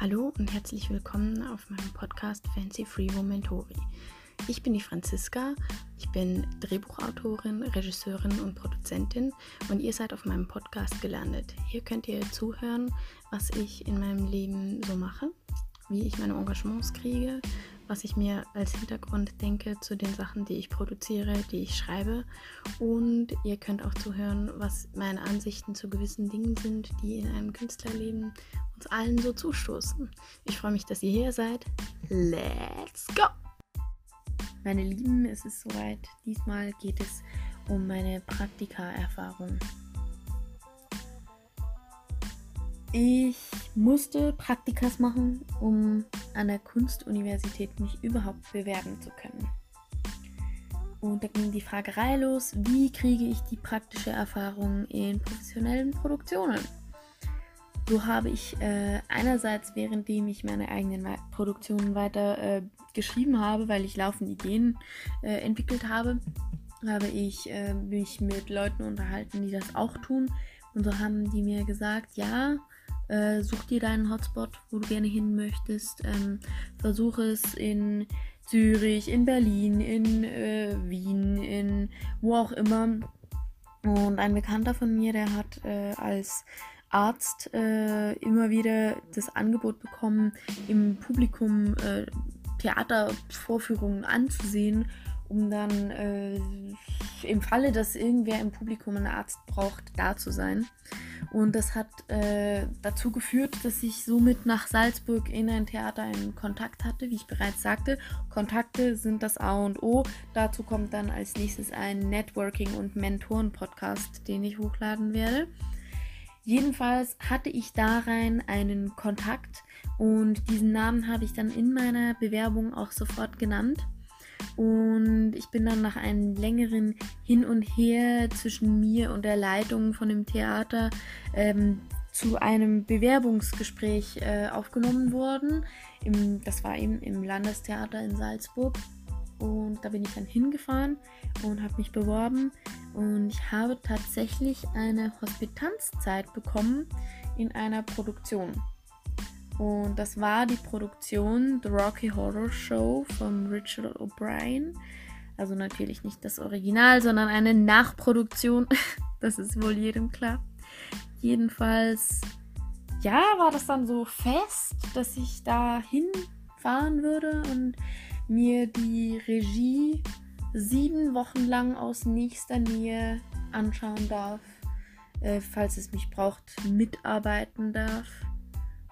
Hallo und herzlich willkommen auf meinem Podcast Fancy Free Momentori. Ich bin die Franziska, ich bin Drehbuchautorin, Regisseurin und Produzentin und ihr seid auf meinem Podcast gelandet. Hier könnt ihr zuhören, was ich in meinem Leben so mache, wie ich meine Engagements kriege, was ich mir als Hintergrund denke zu den Sachen, die ich produziere, die ich schreibe. Und ihr könnt auch zuhören, was meine Ansichten zu gewissen Dingen sind, die in einem Künstlerleben uns allen so zustoßen. Ich freue mich, dass ihr hier seid. Let's go! Meine Lieben, es ist soweit. Diesmal geht es um meine Praktika-Erfahrung. Ich musste Praktikas machen, um an der Kunstuniversität mich überhaupt bewerben zu können. Und da ging die Fragerei los, wie kriege ich die praktische Erfahrung in professionellen Produktionen? So habe ich äh, einerseits, währenddem ich meine eigenen Produktionen weiter äh, geschrieben habe, weil ich laufende Ideen äh, entwickelt habe, habe ich äh, mich mit Leuten unterhalten, die das auch tun. Und so haben die mir gesagt, ja, äh, such dir deinen Hotspot, wo du gerne hin möchtest. Ähm, versuch es in Zürich, in Berlin, in äh, Wien, in wo auch immer. Und ein Bekannter von mir, der hat äh, als Arzt äh, immer wieder das Angebot bekommen, im Publikum äh, Theatervorführungen anzusehen, um dann äh, im Falle, dass irgendwer im Publikum einen Arzt braucht, da zu sein. Und das hat äh, dazu geführt, dass ich somit nach Salzburg in ein Theater in Kontakt hatte, wie ich bereits sagte. Kontakte sind das A und O. Dazu kommt dann als nächstes ein Networking- und Mentoren-Podcast, den ich hochladen werde. Jedenfalls hatte ich da rein einen Kontakt und diesen Namen habe ich dann in meiner Bewerbung auch sofort genannt. Und ich bin dann nach einem längeren Hin und Her zwischen mir und der Leitung von dem Theater ähm, zu einem Bewerbungsgespräch äh, aufgenommen worden. Im, das war eben im Landestheater in Salzburg. Und da bin ich dann hingefahren und habe mich beworben. Und ich habe tatsächlich eine Hospitanzzeit bekommen in einer Produktion. Und das war die Produktion The Rocky Horror Show von Richard O'Brien. Also natürlich nicht das Original, sondern eine Nachproduktion. das ist wohl jedem klar. Jedenfalls, ja, war das dann so fest, dass ich da hinfahren würde und mir die Regie sieben Wochen lang aus nächster Nähe anschauen darf, äh, falls es mich braucht, mitarbeiten darf.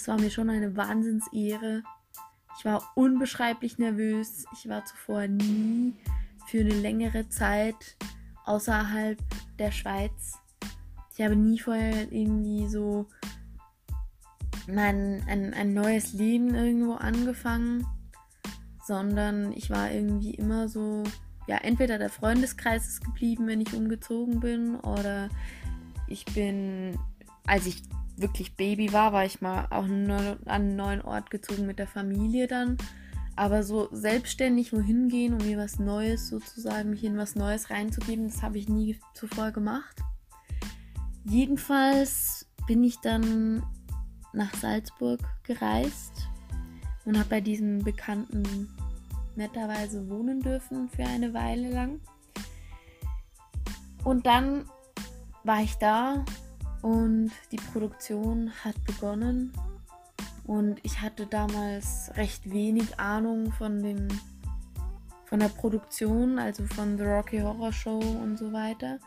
Das war mir schon eine Wahnsinnsehre. Ich war unbeschreiblich nervös. Ich war zuvor nie für eine längere Zeit außerhalb der Schweiz. Ich habe nie vorher irgendwie so mein, ein, ein neues Leben irgendwo angefangen, sondern ich war irgendwie immer so, ja, entweder der Freundeskreis ist geblieben, wenn ich umgezogen bin, oder ich bin, als ich wirklich Baby war, war ich mal auch an einen neuen Ort gezogen mit der Familie dann. Aber so selbstständig wohin gehen, um mir was Neues sozusagen, mich in was Neues reinzugeben, das habe ich nie zuvor gemacht. Jedenfalls bin ich dann nach Salzburg gereist und habe bei diesem Bekannten netterweise wohnen dürfen für eine Weile lang. Und dann war ich da und die Produktion hat begonnen. Und ich hatte damals recht wenig Ahnung von dem von der Produktion, also von The Rocky Horror Show und so weiter.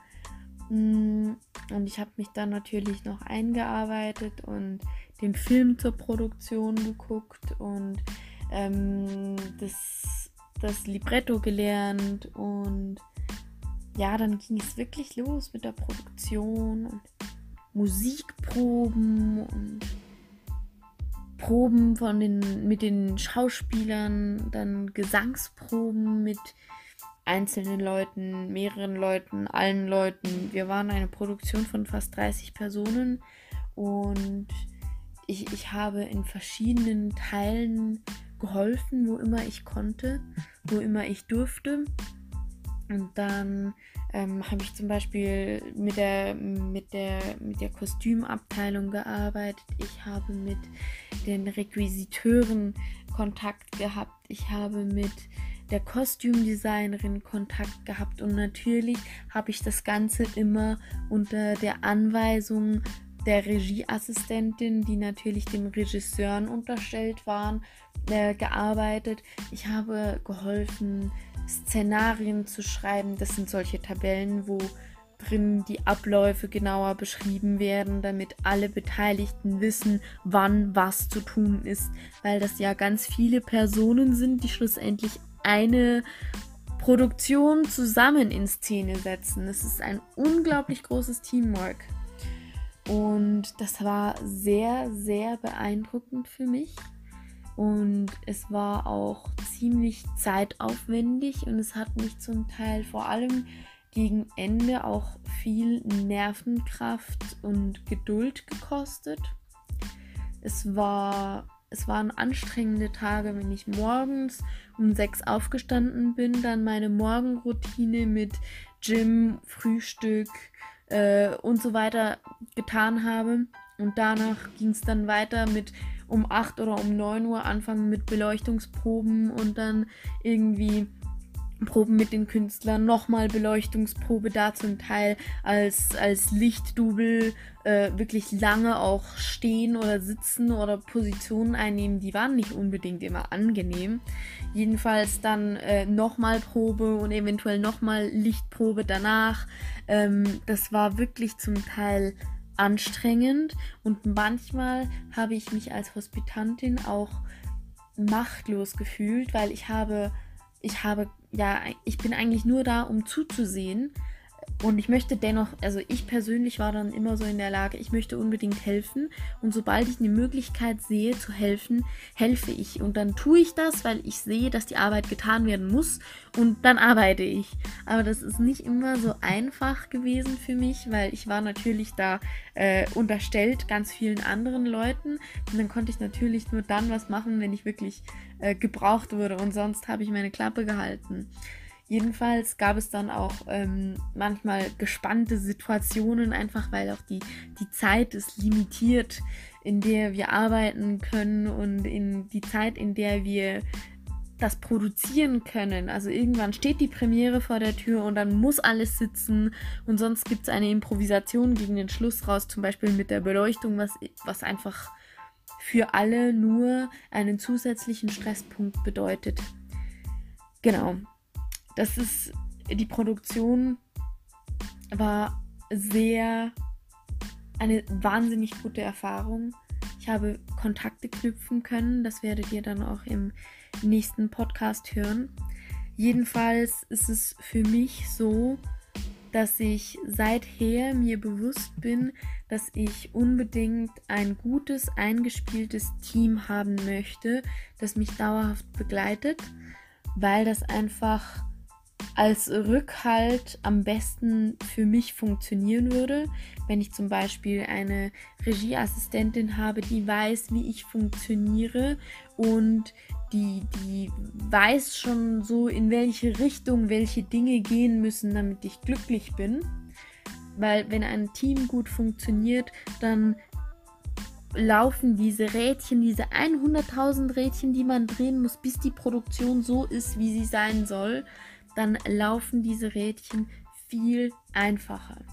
Mm, und ich habe mich dann natürlich noch eingearbeitet und den Film zur Produktion geguckt und ähm, das, das Libretto gelernt und ja, dann ging es wirklich los mit der Produktion und Musikproben und Proben von den, mit den Schauspielern, dann Gesangsproben mit einzelnen Leuten, mehreren Leuten, allen Leuten. Wir waren eine Produktion von fast 30 Personen und ich, ich habe in verschiedenen Teilen geholfen, wo immer ich konnte, wo immer ich durfte. Und dann ähm, habe ich zum Beispiel mit der, mit, der, mit der Kostümabteilung gearbeitet. Ich habe mit den Requisiteuren Kontakt gehabt. Ich habe mit der Kostümdesignerin Kontakt gehabt und natürlich habe ich das Ganze immer unter der Anweisung der Regieassistentin, die natürlich den Regisseuren unterstellt waren, äh, gearbeitet. Ich habe geholfen, Szenarien zu schreiben. Das sind solche Tabellen, wo drin die Abläufe genauer beschrieben werden, damit alle Beteiligten wissen, wann was zu tun ist, weil das ja ganz viele Personen sind, die schlussendlich eine Produktion zusammen in Szene setzen. Es ist ein unglaublich großes Teamwork. Und das war sehr, sehr beeindruckend für mich. Und es war auch ziemlich zeitaufwendig und es hat mich zum Teil vor allem gegen Ende auch viel Nervenkraft und Geduld gekostet. Es war es waren anstrengende Tage, wenn ich morgens um sechs aufgestanden bin, dann meine Morgenroutine mit Gym, Frühstück äh, und so weiter getan habe. Und danach ging es dann weiter mit um 8 oder um 9 Uhr anfangen mit Beleuchtungsproben und dann irgendwie Proben mit den Künstlern, nochmal Beleuchtungsprobe da zum Teil als, als Lichtdubel äh, wirklich lange auch stehen oder sitzen oder Positionen einnehmen, die waren nicht unbedingt immer angenehm. Jedenfalls dann äh, nochmal Probe und eventuell nochmal Lichtprobe danach. Ähm, das war wirklich zum Teil anstrengend und manchmal habe ich mich als Hospitantin auch machtlos gefühlt, weil ich habe ich habe, ja, ich bin eigentlich nur da, um zuzusehen. Und ich möchte dennoch, also ich persönlich war dann immer so in der Lage, ich möchte unbedingt helfen. Und sobald ich eine Möglichkeit sehe zu helfen, helfe ich. Und dann tue ich das, weil ich sehe, dass die Arbeit getan werden muss. Und dann arbeite ich. Aber das ist nicht immer so einfach gewesen für mich, weil ich war natürlich da äh, unterstellt ganz vielen anderen Leuten. Und dann konnte ich natürlich nur dann was machen, wenn ich wirklich äh, gebraucht wurde. Und sonst habe ich meine Klappe gehalten. Jedenfalls gab es dann auch ähm, manchmal gespannte Situationen, einfach weil auch die, die Zeit ist limitiert, in der wir arbeiten können und in die Zeit, in der wir das produzieren können. Also irgendwann steht die Premiere vor der Tür und dann muss alles sitzen und sonst gibt es eine Improvisation gegen den Schluss raus, zum Beispiel mit der Beleuchtung, was, was einfach für alle nur einen zusätzlichen Stresspunkt bedeutet. Genau, das ist, die Produktion war sehr, eine wahnsinnig gute Erfahrung. Ich habe Kontakte knüpfen können, das werdet ihr dann auch im nächsten Podcast hören. Jedenfalls ist es für mich so, dass ich seither mir bewusst bin, dass ich unbedingt ein gutes, eingespieltes Team haben möchte, das mich dauerhaft begleitet, weil das einfach als Rückhalt am besten für mich funktionieren würde, wenn ich zum Beispiel eine Regieassistentin habe, die weiß, wie ich funktioniere und die, die weiß schon so, in welche Richtung welche Dinge gehen müssen, damit ich glücklich bin. Weil wenn ein Team gut funktioniert, dann laufen diese Rädchen, diese 100.000 Rädchen, die man drehen muss, bis die Produktion so ist, wie sie sein soll dann laufen diese Rädchen viel einfacher.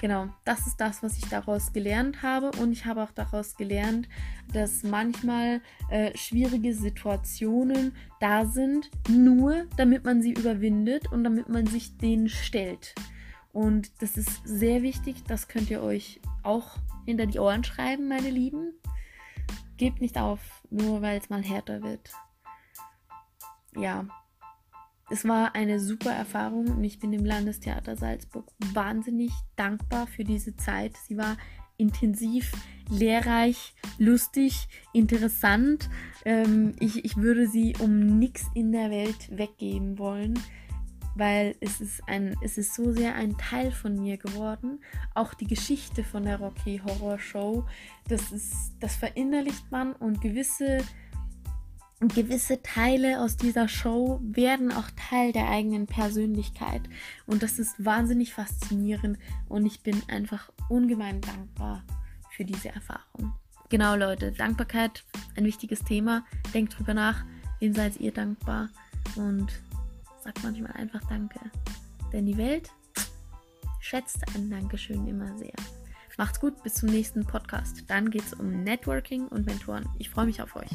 Genau, das ist das, was ich daraus gelernt habe. Und ich habe auch daraus gelernt, dass manchmal äh, schwierige Situationen da sind, nur damit man sie überwindet und damit man sich denen stellt. Und das ist sehr wichtig, das könnt ihr euch auch hinter die Ohren schreiben, meine Lieben. Gebt nicht auf, nur weil es mal härter wird. Ja, es war eine super Erfahrung und ich bin dem Landestheater Salzburg wahnsinnig dankbar für diese Zeit. Sie war intensiv, lehrreich, lustig, interessant. Ähm, ich, ich würde sie um nichts in der Welt weggeben wollen, weil es ist, ein, es ist so sehr ein Teil von mir geworden. Auch die Geschichte von der Rocky Horror Show, das, ist, das verinnerlicht man und gewisse gewisse Teile aus dieser Show werden auch Teil der eigenen Persönlichkeit. Und das ist wahnsinnig faszinierend und ich bin einfach ungemein dankbar für diese Erfahrung. Genau, Leute, Dankbarkeit, ein wichtiges Thema. Denkt drüber nach, wem seid ihr dankbar und sagt manchmal einfach Danke. Denn die Welt schätzt ein Dankeschön immer sehr. Macht's gut, bis zum nächsten Podcast. Dann geht's um Networking und Mentoren. Ich freue mich auf euch.